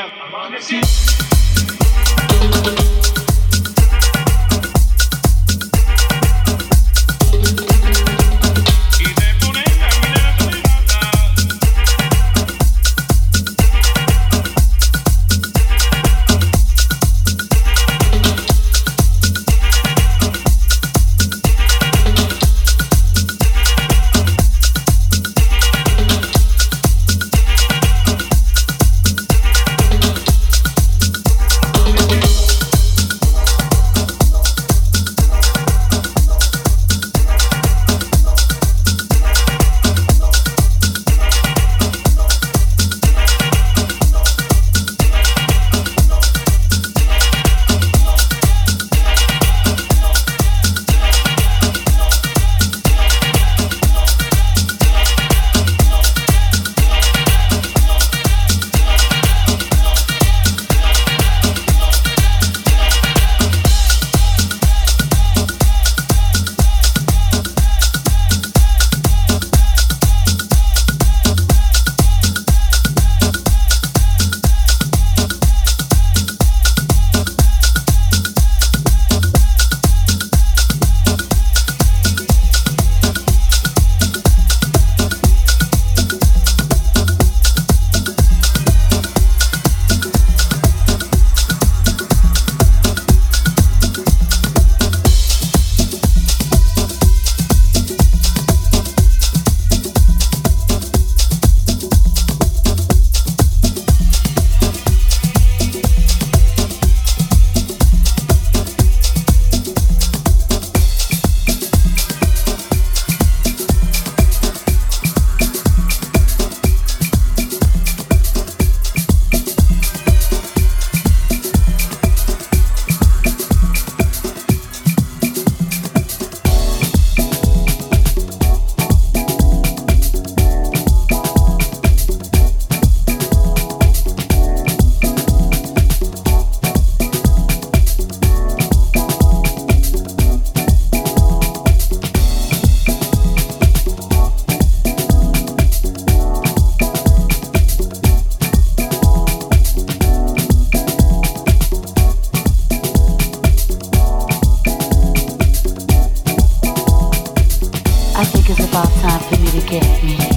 I'm on this Brennan. me.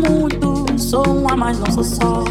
Mais muito. Sou uma, mas não sou só.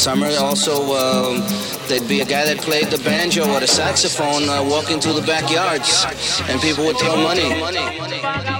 summer. Also, uh, there'd be a guy that played the banjo or the saxophone uh, walking through the backyards, and people would throw money.